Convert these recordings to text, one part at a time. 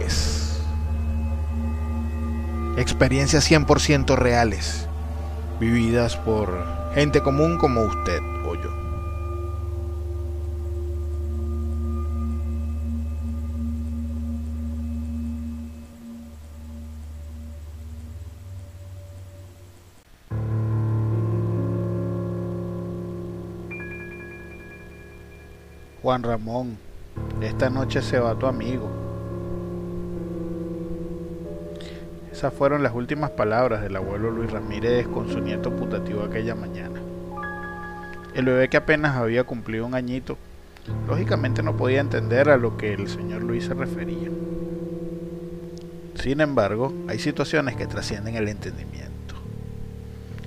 Paranormales. Experiencias 100% reales, vividas por gente común como usted o yo. Juan Ramón, esta noche se va tu amigo. Esas fueron las últimas palabras del abuelo Luis Ramírez con su nieto putativo aquella mañana. El bebé que apenas había cumplido un añito, lógicamente no podía entender a lo que el señor Luis se refería. Sin embargo, hay situaciones que trascienden el entendimiento.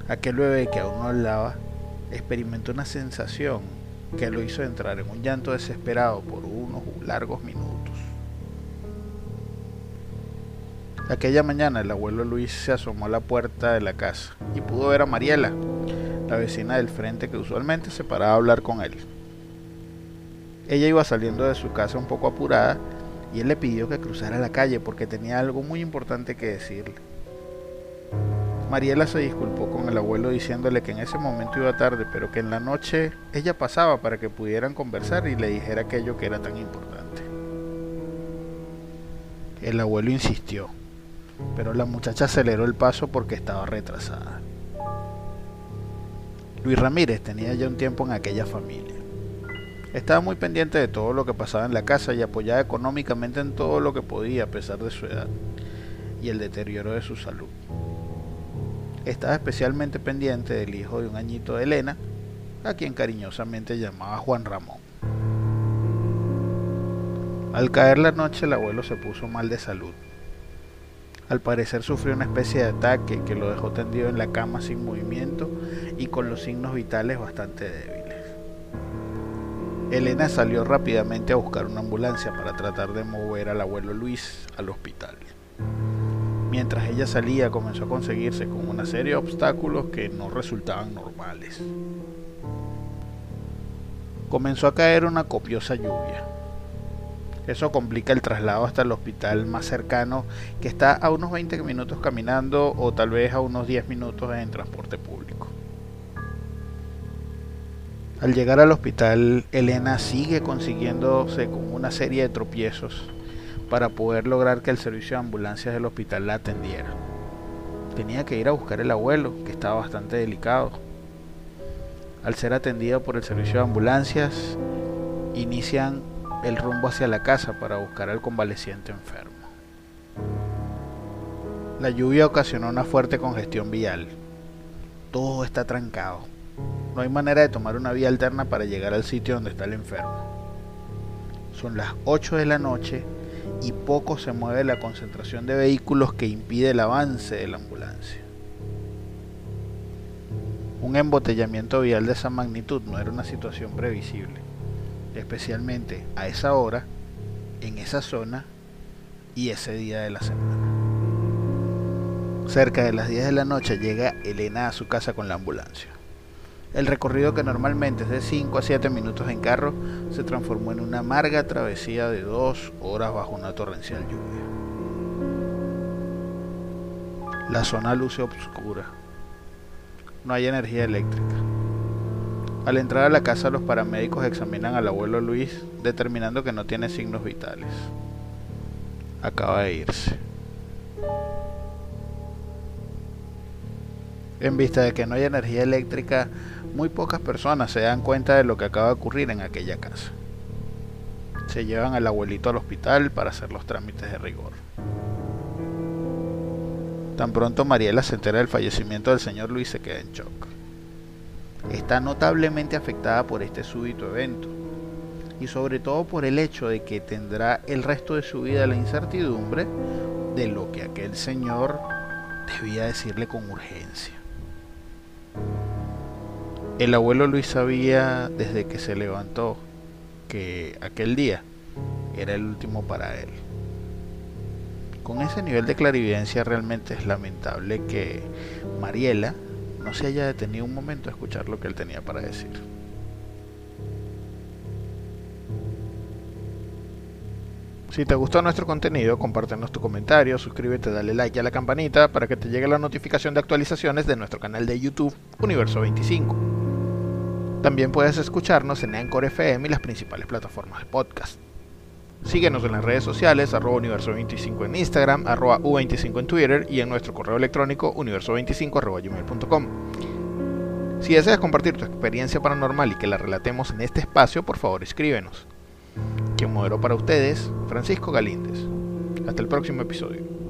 Aquel bebé que aún no hablaba experimentó una sensación que lo hizo entrar en un llanto desesperado por unos largos minutos. Aquella mañana el abuelo Luis se asomó a la puerta de la casa y pudo ver a Mariela, la vecina del frente que usualmente se paraba a hablar con él. Ella iba saliendo de su casa un poco apurada y él le pidió que cruzara la calle porque tenía algo muy importante que decirle. Mariela se disculpó con el abuelo diciéndole que en ese momento iba tarde, pero que en la noche ella pasaba para que pudieran conversar y le dijera aquello que era tan importante. El abuelo insistió, pero la muchacha aceleró el paso porque estaba retrasada. Luis Ramírez tenía ya un tiempo en aquella familia. Estaba muy pendiente de todo lo que pasaba en la casa y apoyaba económicamente en todo lo que podía a pesar de su edad y el deterioro de su salud estaba especialmente pendiente del hijo de un añito de Elena, a quien cariñosamente llamaba Juan Ramón. Al caer la noche el abuelo se puso mal de salud. Al parecer sufrió una especie de ataque que lo dejó tendido en la cama sin movimiento y con los signos vitales bastante débiles. Elena salió rápidamente a buscar una ambulancia para tratar de mover al abuelo Luis al hospital. Mientras ella salía comenzó a conseguirse con una serie de obstáculos que no resultaban normales. Comenzó a caer una copiosa lluvia. Eso complica el traslado hasta el hospital más cercano, que está a unos 20 minutos caminando o tal vez a unos 10 minutos en transporte público. Al llegar al hospital, Elena sigue consiguiéndose con una serie de tropiezos para poder lograr que el servicio de ambulancias del hospital la atendiera. Tenía que ir a buscar el abuelo, que estaba bastante delicado. Al ser atendido por el servicio de ambulancias, inician el rumbo hacia la casa para buscar al convaleciente enfermo. La lluvia ocasionó una fuerte congestión vial. Todo está trancado. No hay manera de tomar una vía alterna para llegar al sitio donde está el enfermo. Son las 8 de la noche y poco se mueve la concentración de vehículos que impide el avance de la ambulancia. Un embotellamiento vial de esa magnitud no era una situación previsible, especialmente a esa hora, en esa zona y ese día de la semana. Cerca de las 10 de la noche llega Elena a su casa con la ambulancia. El recorrido que normalmente es de 5 a 7 minutos en carro se transformó en una amarga travesía de 2 horas bajo una torrencial lluvia. La zona luce oscura. No hay energía eléctrica. Al entrar a la casa los paramédicos examinan al abuelo Luis, determinando que no tiene signos vitales. Acaba de irse. En vista de que no hay energía eléctrica, muy pocas personas se dan cuenta de lo que acaba de ocurrir en aquella casa. Se llevan al abuelito al hospital para hacer los trámites de rigor. Tan pronto Mariela se entera del fallecimiento del señor Luis se queda en shock. Está notablemente afectada por este súbito evento y sobre todo por el hecho de que tendrá el resto de su vida la incertidumbre de lo que aquel señor debía decirle con urgencia. El abuelo Luis sabía desde que se levantó que aquel día era el último para él. Con ese nivel de clarividencia realmente es lamentable que Mariela no se haya detenido un momento a escuchar lo que él tenía para decir. Si te gustó nuestro contenido, compártenos tu comentario, suscríbete, dale like a la campanita para que te llegue la notificación de actualizaciones de nuestro canal de YouTube Universo 25. También puedes escucharnos en Anchor FM y las principales plataformas de podcast. Síguenos en las redes sociales, arroba universo25 en Instagram, arroba u25 en Twitter y en nuestro correo electrónico universo25 arroba gmail.com. Si deseas compartir tu experiencia paranormal y que la relatemos en este espacio, por favor escríbenos. Quien moderó para ustedes, Francisco Galíndez. Hasta el próximo episodio.